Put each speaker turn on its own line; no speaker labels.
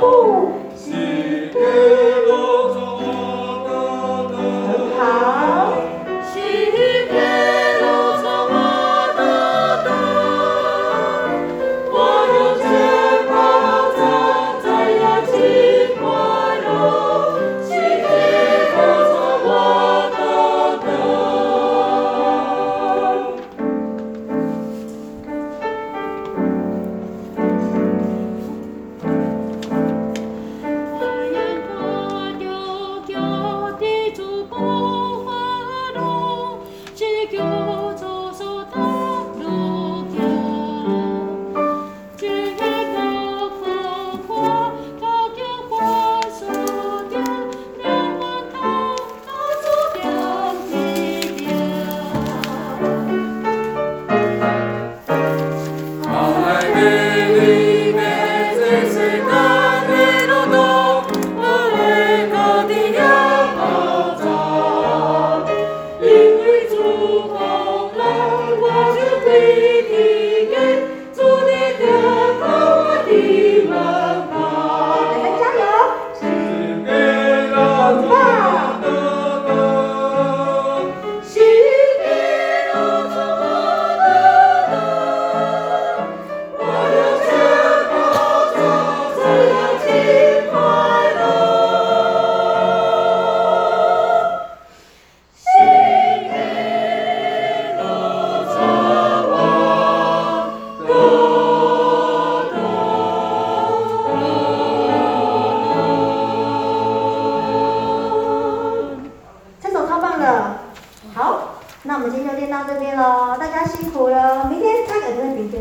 Oh.
Lord.
好那我们今天就练到这边喽大家辛苦了明天开始不是明天